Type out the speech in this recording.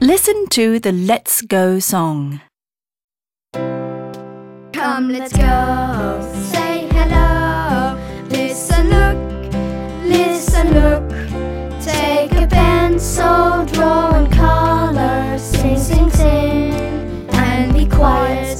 Listen to the Let's Go song. Come, let's go. Say hello. Listen, look. Listen, look. Take a pencil, draw and color. Sing, sing, sing. And be quiet.